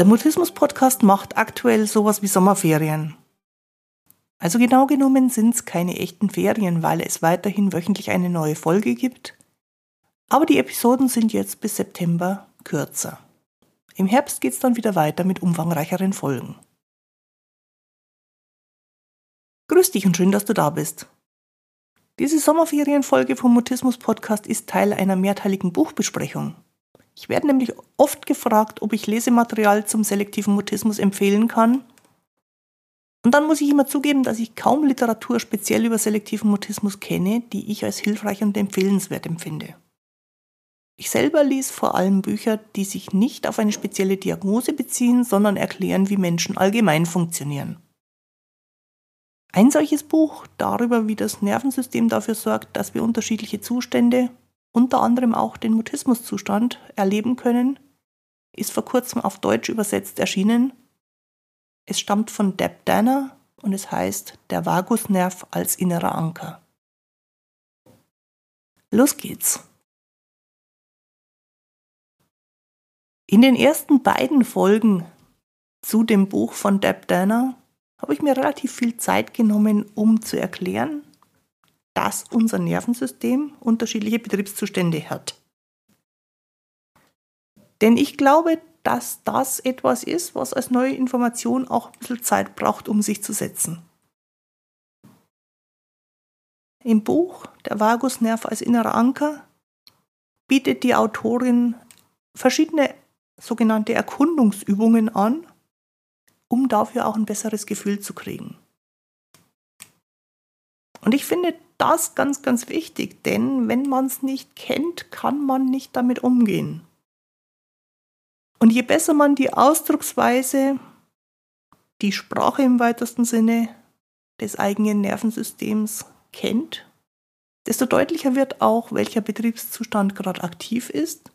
Der Mutismus-Podcast macht aktuell sowas wie Sommerferien. Also genau genommen sind es keine echten Ferien, weil es weiterhin wöchentlich eine neue Folge gibt. Aber die Episoden sind jetzt bis September kürzer. Im Herbst geht es dann wieder weiter mit umfangreicheren Folgen. Grüß dich und schön, dass du da bist. Diese Sommerferienfolge vom Mutismus Podcast ist Teil einer mehrteiligen Buchbesprechung. Ich werde nämlich oft gefragt, ob ich Lesematerial zum selektiven Mutismus empfehlen kann. Und dann muss ich immer zugeben, dass ich kaum Literatur speziell über selektiven Mutismus kenne, die ich als hilfreich und empfehlenswert empfinde. Ich selber lese vor allem Bücher, die sich nicht auf eine spezielle Diagnose beziehen, sondern erklären, wie Menschen allgemein funktionieren. Ein solches Buch darüber, wie das Nervensystem dafür sorgt, dass wir unterschiedliche Zustände, unter anderem auch den Mutismuszustand, erleben können, ist vor kurzem auf Deutsch übersetzt erschienen. Es stammt von Deb Danner und es heißt Der Vagusnerv als innerer Anker. Los geht's! In den ersten beiden Folgen zu dem Buch von Deb Danner habe ich mir relativ viel Zeit genommen, um zu erklären, dass unser Nervensystem unterschiedliche Betriebszustände hat. Denn ich glaube, dass das etwas ist, was als neue Information auch ein bisschen Zeit braucht, um sich zu setzen. Im Buch Der Vagusnerv als innerer Anker bietet die Autorin verschiedene sogenannte Erkundungsübungen an, um dafür auch ein besseres Gefühl zu kriegen. Und ich finde das ganz, ganz wichtig, denn wenn man es nicht kennt, kann man nicht damit umgehen. Und je besser man die Ausdrucksweise, die Sprache im weitesten Sinne des eigenen Nervensystems kennt, desto deutlicher wird auch, welcher Betriebszustand gerade aktiv ist.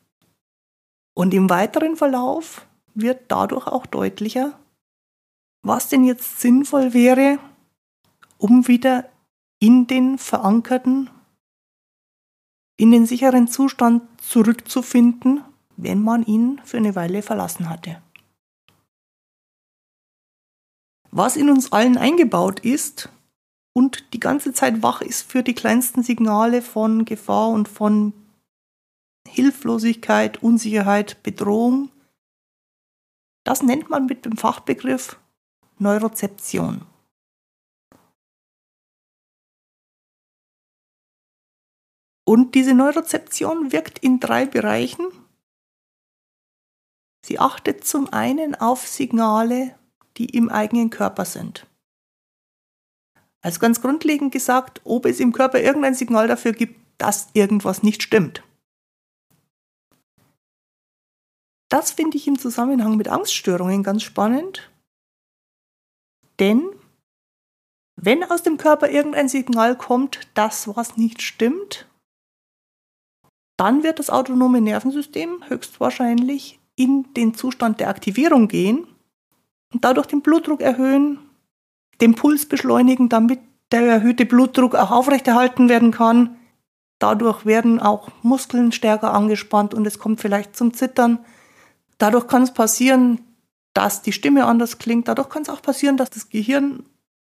Und im weiteren Verlauf wird dadurch auch deutlicher, was denn jetzt sinnvoll wäre, um wieder in den verankerten, in den sicheren Zustand zurückzufinden, wenn man ihn für eine Weile verlassen hatte. Was in uns allen eingebaut ist und die ganze Zeit wach ist für die kleinsten Signale von Gefahr und von Hilflosigkeit, Unsicherheit, Bedrohung, das nennt man mit dem Fachbegriff Neurozeption. Und diese Neurozeption wirkt in drei Bereichen. Sie achtet zum einen auf Signale, die im eigenen Körper sind. Also ganz grundlegend gesagt, ob es im Körper irgendein Signal dafür gibt, dass irgendwas nicht stimmt. Das finde ich im Zusammenhang mit Angststörungen ganz spannend, denn wenn aus dem Körper irgendein Signal kommt, dass was nicht stimmt, dann wird das autonome Nervensystem höchstwahrscheinlich in den Zustand der Aktivierung gehen und dadurch den Blutdruck erhöhen, den Puls beschleunigen, damit der erhöhte Blutdruck auch aufrechterhalten werden kann. Dadurch werden auch Muskeln stärker angespannt und es kommt vielleicht zum Zittern. Dadurch kann es passieren, dass die Stimme anders klingt. Dadurch kann es auch passieren, dass das Gehirn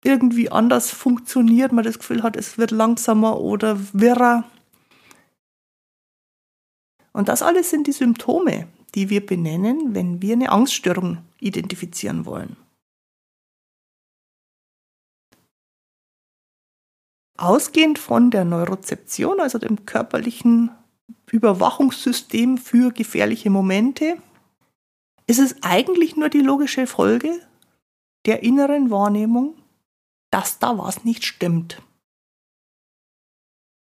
irgendwie anders funktioniert, man das Gefühl hat, es wird langsamer oder wirrer. Und das alles sind die Symptome, die wir benennen, wenn wir eine Angststörung identifizieren wollen. Ausgehend von der Neurozeption, also dem körperlichen Überwachungssystem für gefährliche Momente, ist es eigentlich nur die logische Folge der inneren Wahrnehmung, dass da was nicht stimmt.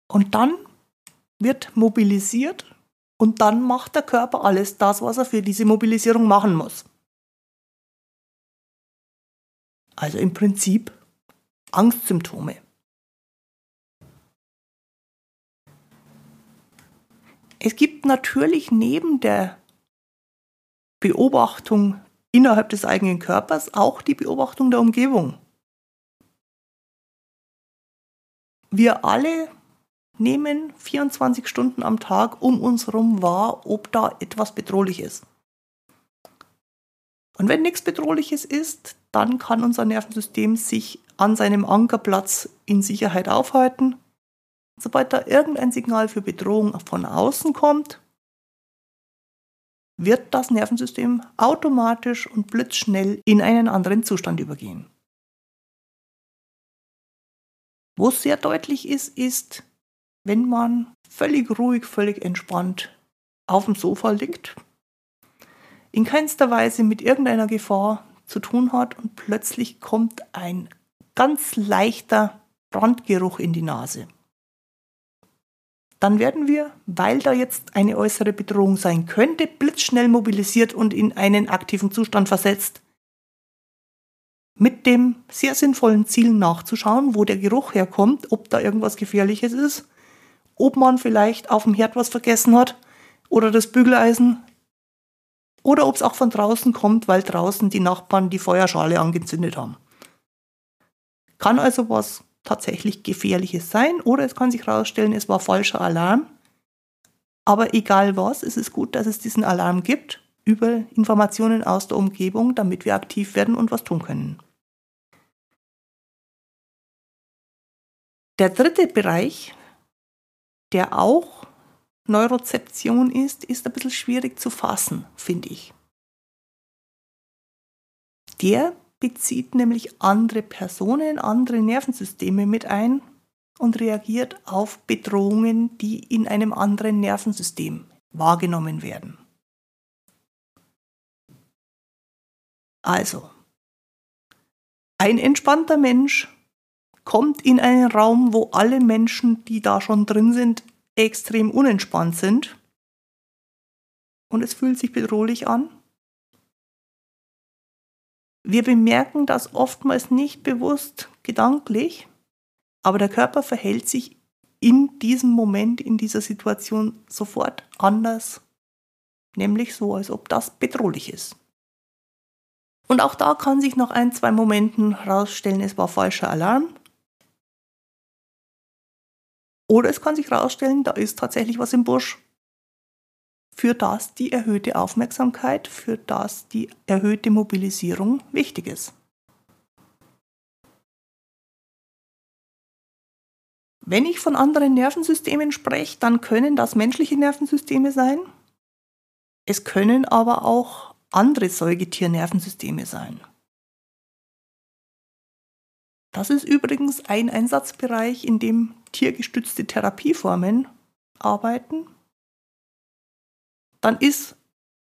Und dann wird mobilisiert und dann macht der Körper alles das, was er für diese Mobilisierung machen muss. Also im Prinzip Angstsymptome. Es gibt natürlich neben der Beobachtung innerhalb des eigenen Körpers auch die Beobachtung der Umgebung. Wir alle nehmen 24 Stunden am Tag um uns herum wahr, ob da etwas bedrohlich ist. Und wenn nichts Bedrohliches ist, dann kann unser Nervensystem sich an seinem Ankerplatz in Sicherheit aufhalten. Sobald da irgendein Signal für Bedrohung von außen kommt, wird das Nervensystem automatisch und blitzschnell in einen anderen Zustand übergehen. Wo es sehr deutlich ist, ist, wenn man völlig ruhig, völlig entspannt auf dem Sofa liegt, in keinster Weise mit irgendeiner Gefahr zu tun hat und plötzlich kommt ein ganz leichter Brandgeruch in die Nase. Dann werden wir, weil da jetzt eine äußere Bedrohung sein könnte, blitzschnell mobilisiert und in einen aktiven Zustand versetzt. Mit dem sehr sinnvollen Ziel nachzuschauen, wo der Geruch herkommt, ob da irgendwas Gefährliches ist, ob man vielleicht auf dem Herd was vergessen hat oder das Bügeleisen oder ob es auch von draußen kommt, weil draußen die Nachbarn die Feuerschale angezündet haben. Kann also was tatsächlich Gefährliches sein oder es kann sich herausstellen, es war falscher Alarm. Aber egal was, es ist gut, dass es diesen Alarm gibt über Informationen aus der Umgebung, damit wir aktiv werden und was tun können. Der dritte Bereich, der auch Neurozeption ist, ist ein bisschen schwierig zu fassen, finde ich. Der bezieht nämlich andere Personen, andere Nervensysteme mit ein und reagiert auf Bedrohungen, die in einem anderen Nervensystem wahrgenommen werden. Also, ein entspannter Mensch kommt in einen Raum, wo alle Menschen, die da schon drin sind, extrem unentspannt sind und es fühlt sich bedrohlich an. Wir bemerken das oftmals nicht bewusst gedanklich, aber der Körper verhält sich in diesem Moment, in dieser Situation sofort anders, nämlich so, als ob das bedrohlich ist. Und auch da kann sich nach ein, zwei Momenten herausstellen, es war falscher Alarm. Oder es kann sich herausstellen, da ist tatsächlich was im Busch, für das die erhöhte Aufmerksamkeit, für das die erhöhte Mobilisierung wichtig ist. Wenn ich von anderen Nervensystemen spreche, dann können das menschliche Nervensysteme sein. Es können aber auch andere Säugetiernervensysteme sein. Das ist übrigens ein Einsatzbereich, in dem tiergestützte Therapieformen arbeiten. Dann ist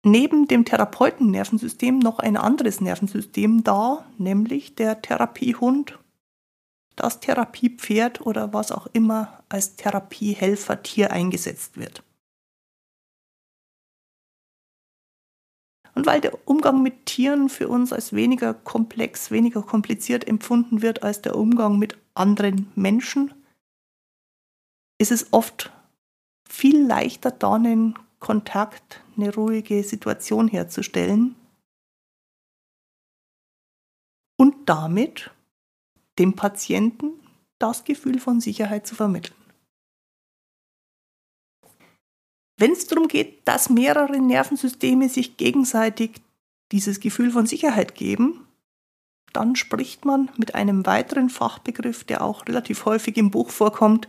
neben dem Therapeutennervensystem noch ein anderes Nervensystem da, nämlich der Therapiehund, das Therapiepferd oder was auch immer als Therapiehelfertier eingesetzt wird. Und weil der Umgang mit Tieren für uns als weniger komplex, weniger kompliziert empfunden wird als der Umgang mit anderen Menschen, ist es oft viel leichter, da einen Kontakt, eine ruhige Situation herzustellen und damit dem Patienten das Gefühl von Sicherheit zu vermitteln. Wenn es darum geht, dass mehrere Nervensysteme sich gegenseitig dieses Gefühl von Sicherheit geben, dann spricht man mit einem weiteren Fachbegriff, der auch relativ häufig im Buch vorkommt,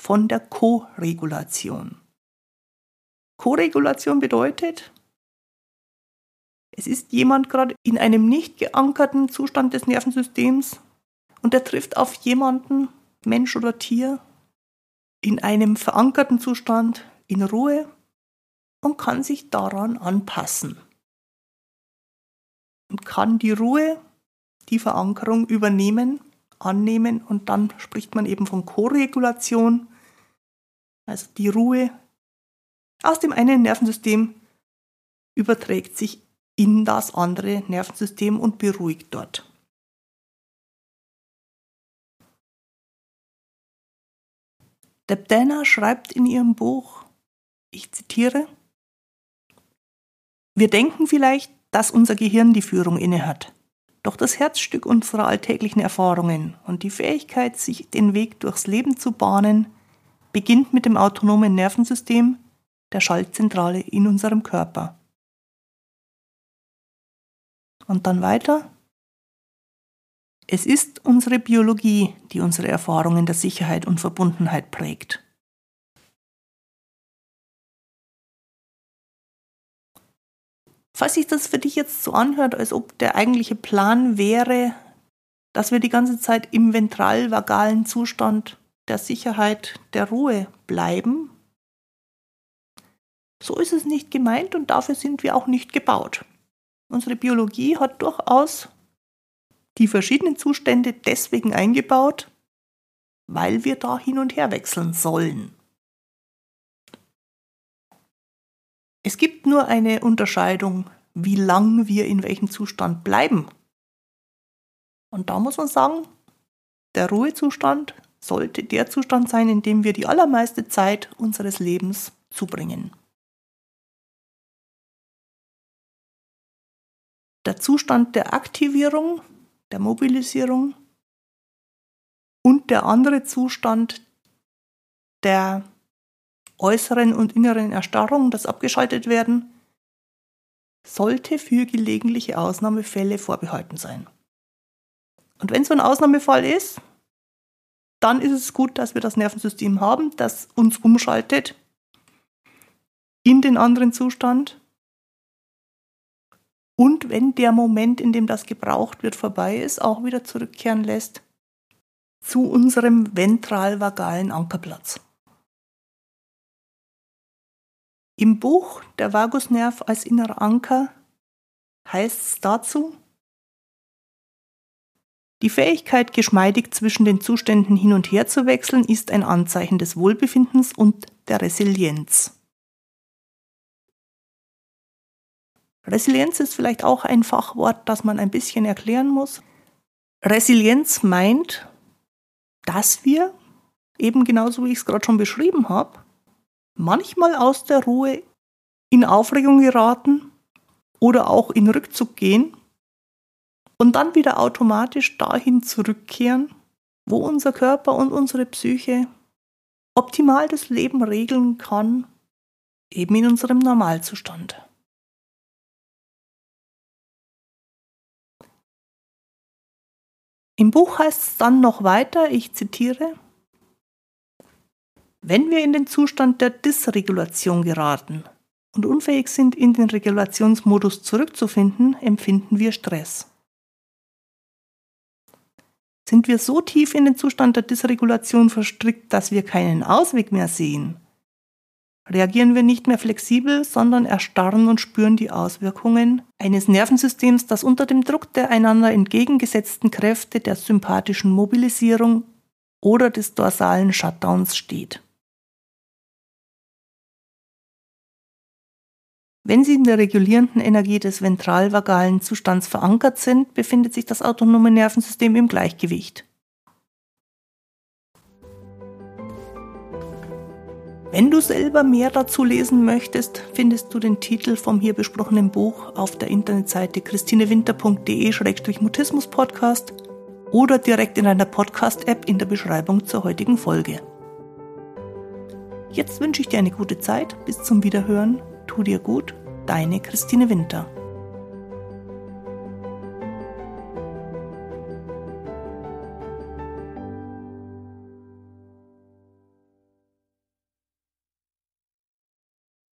von der Koregulation. Koregulation bedeutet, es ist jemand gerade in einem nicht geankerten Zustand des Nervensystems und er trifft auf jemanden, Mensch oder Tier, in einem verankerten Zustand, in Ruhe und kann sich daran anpassen. Und kann die Ruhe, die Verankerung übernehmen, annehmen und dann spricht man eben von Koregulation, also die Ruhe aus dem einen Nervensystem überträgt sich in das andere Nervensystem und beruhigt dort. Deb Dana schreibt in ihrem Buch, ich zitiere, wir denken vielleicht, dass unser Gehirn die Führung innehat. Doch das Herzstück unserer alltäglichen Erfahrungen und die Fähigkeit, sich den Weg durchs Leben zu bahnen, beginnt mit dem autonomen Nervensystem, der Schaltzentrale in unserem Körper. Und dann weiter. Es ist unsere Biologie, die unsere Erfahrungen der Sicherheit und Verbundenheit prägt. Falls sich das für dich jetzt so anhört, als ob der eigentliche Plan wäre, dass wir die ganze Zeit im ventralvagalen Zustand der Sicherheit, der Ruhe bleiben, so ist es nicht gemeint und dafür sind wir auch nicht gebaut. Unsere Biologie hat durchaus die verschiedenen Zustände deswegen eingebaut, weil wir da hin und her wechseln sollen. Es gibt nur eine Unterscheidung, wie lang wir in welchem Zustand bleiben. Und da muss man sagen, der Ruhezustand sollte der Zustand sein, in dem wir die allermeiste Zeit unseres Lebens zubringen. Der Zustand der Aktivierung der Mobilisierung und der andere Zustand der äußeren und inneren Erstarrung, das abgeschaltet werden, sollte für gelegentliche Ausnahmefälle vorbehalten sein. Und wenn so ein Ausnahmefall ist, dann ist es gut, dass wir das Nervensystem haben, das uns umschaltet in den anderen Zustand und wenn der Moment, in dem das gebraucht wird, vorbei ist, auch wieder zurückkehren lässt zu unserem ventralvagalen Ankerplatz. Im Buch Der Vagusnerv als innerer Anker heißt es dazu, die Fähigkeit, geschmeidig zwischen den Zuständen hin und her zu wechseln, ist ein Anzeichen des Wohlbefindens und der Resilienz. Resilienz ist vielleicht auch ein Fachwort, das man ein bisschen erklären muss. Resilienz meint, dass wir, eben genauso wie ich es gerade schon beschrieben habe, manchmal aus der Ruhe in Aufregung geraten oder auch in Rückzug gehen und dann wieder automatisch dahin zurückkehren, wo unser Körper und unsere Psyche optimal das Leben regeln kann, eben in unserem Normalzustand. Im Buch heißt es dann noch weiter, ich zitiere, wenn wir in den Zustand der Dysregulation geraten und unfähig sind, in den Regulationsmodus zurückzufinden, empfinden wir Stress. Sind wir so tief in den Zustand der Dysregulation verstrickt, dass wir keinen Ausweg mehr sehen, reagieren wir nicht mehr flexibel, sondern erstarren und spüren die Auswirkungen eines Nervensystems, das unter dem Druck der einander entgegengesetzten Kräfte der sympathischen Mobilisierung oder des dorsalen Shutdowns steht. Wenn sie in der regulierenden Energie des ventralvagalen Zustands verankert sind, befindet sich das autonome Nervensystem im Gleichgewicht. Wenn du selber mehr dazu lesen möchtest, findest du den Titel vom hier besprochenen Buch auf der Internetseite christinewinter.de-mutismus-podcast oder direkt in einer Podcast-App in der Beschreibung zur heutigen Folge. Jetzt wünsche ich dir eine gute Zeit. Bis zum Wiederhören. Tu dir gut. Deine Christine Winter.